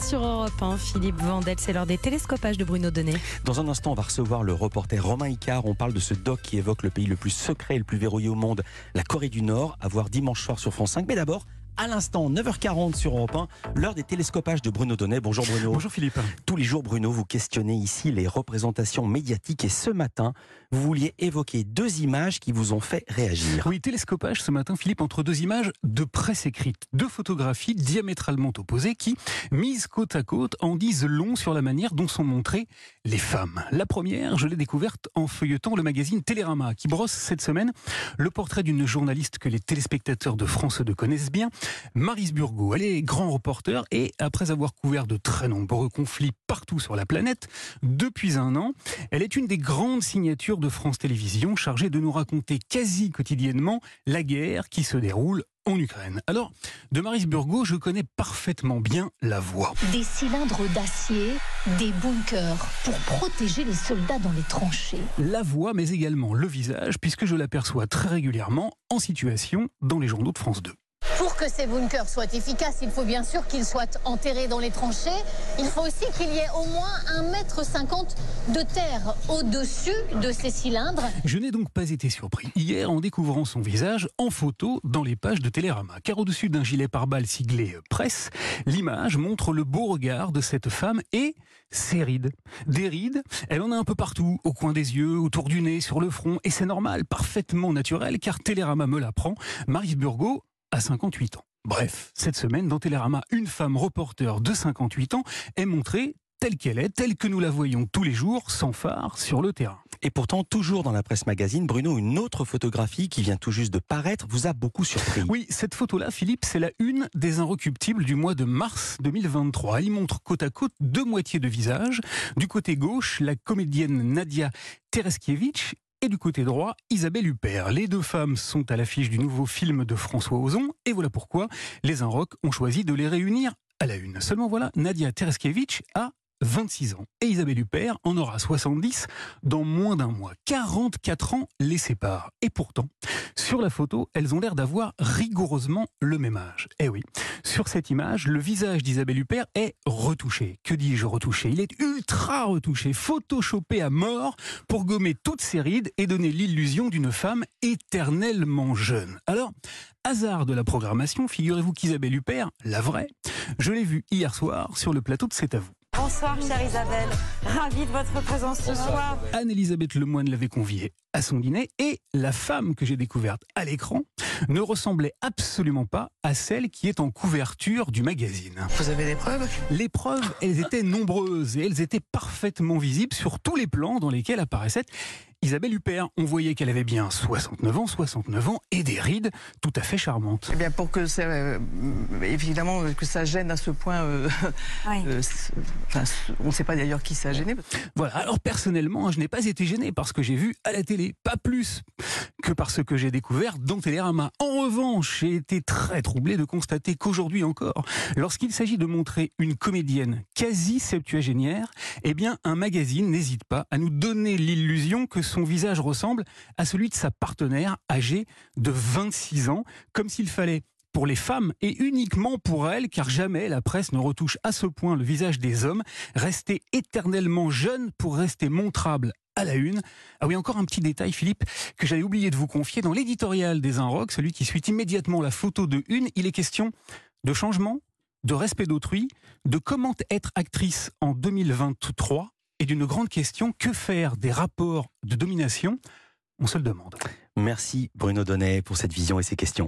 Sur Europe 1, Philippe Vandel, c'est l'heure des télescopages de Bruno Donnet. Dans un instant, on va recevoir le reporter Romain Icard. On parle de ce doc qui évoque le pays le plus secret et le plus verrouillé au monde, la Corée du Nord, à voir dimanche soir sur France 5. Mais d'abord, à l'instant, 9h40 sur Europe 1, l'heure des télescopages de Bruno Donnet. Bonjour Bruno. Bonjour Philippe. Tous les jours, Bruno, vous questionnez ici les représentations médiatiques et ce matin, vous vouliez évoquer deux images qui vous ont fait réagir. Oui, télescopage ce matin, Philippe, entre deux images de presse écrite, deux photographies diamétralement opposées qui, mises côte à côte, en disent long sur la manière dont sont montrées les femmes. La première, je l'ai découverte en feuilletant le magazine Télérama, qui brosse cette semaine le portrait d'une journaliste que les téléspectateurs de France 2 connaissent bien, Marise Burgot. Elle est grand reporter et après avoir couvert de très nombreux conflits partout sur la planète, depuis un an, elle est une des grandes signatures de France Télévisions chargée de nous raconter quasi quotidiennement la guerre qui se déroule en Ukraine. Alors, de Marise Burgot, je connais parfaitement bien la voix. Des cylindres d'acier, des bunkers pour protéger les soldats dans les tranchées. La voix, mais également le visage, puisque je l'aperçois très régulièrement en situation dans les journaux de France 2. Pour que ces bunkers soient efficaces, il faut bien sûr qu'ils soient enterrés dans les tranchées. Il faut aussi qu'il y ait au moins 1,50 m de terre au-dessus de ces cylindres. Je n'ai donc pas été surpris hier en découvrant son visage en photo dans les pages de Télérama. Car au-dessus d'un gilet pare-balles siglé presse, l'image montre le beau regard de cette femme et ses rides. Des rides, elle en a un peu partout, au coin des yeux, autour du nez, sur le front. Et c'est normal, parfaitement naturel, car Télérama me l'apprend. Marie Burgot à 58 ans. Bref, cette semaine, dans Télérama, une femme reporter de 58 ans est montrée telle qu'elle est, telle que nous la voyons tous les jours, sans phare, sur le terrain. Et pourtant, toujours dans la presse magazine, Bruno, une autre photographie qui vient tout juste de paraître vous a beaucoup surpris. Oui, cette photo-là, Philippe, c'est la une des Inrecuptibles du mois de mars 2023. Elle y montre côte à côte deux moitiés de visage. Du côté gauche, la comédienne Nadia Tereskiewicz et du côté droit, Isabelle Huppert. Les deux femmes sont à l'affiche du nouveau film de François Ozon, et voilà pourquoi les Inrocks ont choisi de les réunir à la une. Seulement voilà, Nadia Tereskevich a 26 ans. Et Isabelle Huppert en aura 70 dans moins d'un mois. 44 ans les séparent. Et pourtant, sur la photo, elles ont l'air d'avoir rigoureusement le même âge. Eh oui, sur cette image, le visage d'Isabelle Huppert est retouché. Que dis-je retouché? Il est ultra retouché, photoshopé à mort pour gommer toutes ses rides et donner l'illusion d'une femme éternellement jeune. Alors, hasard de la programmation, figurez-vous qu'Isabelle Huppert, la vraie, je l'ai vue hier soir sur le plateau de C'est à vous. Bonsoir, chère Isabelle. Ravie de votre présence ce soir. Anne-Elisabeth Lemoine l'avait conviée à son dîner et la femme que j'ai découverte à l'écran ne ressemblait absolument pas à celle qui est en couverture du magazine. Vous avez des preuves? Les preuves, elles étaient nombreuses et elles étaient parfaitement visibles sur tous les plans dans lesquels apparaissait Isabelle Huppert, on voyait qu'elle avait bien 69 ans, 69 ans et des rides tout à fait charmantes. Eh bien, pour que ça, euh, évidemment, que ça gêne à ce point, euh, euh, on ne sait pas d'ailleurs qui ça a gêné. Voilà. Alors personnellement, je n'ai pas été gêné parce que j'ai vu à la télé, pas plus que par ce que j'ai découvert dans Télérama. En revanche, j'ai été très troublé de constater qu'aujourd'hui encore, lorsqu'il s'agit de montrer une comédienne quasi septuagénaire, eh un magazine n'hésite pas à nous donner l'illusion que son visage ressemble à celui de sa partenaire âgée de 26 ans, comme s'il fallait pour les femmes et uniquement pour elles, car jamais la presse ne retouche à ce point le visage des hommes, rester éternellement jeune pour rester montrable à la une. Ah oui, encore un petit détail, Philippe, que j'avais oublié de vous confier. Dans l'éditorial des Inrocks, celui qui suit immédiatement la photo de une, il est question de changement, de respect d'autrui, de comment être actrice en 2023 et d'une grande question, que faire des rapports de domination? On se le demande. Merci Bruno Donnet pour cette vision et ces questions.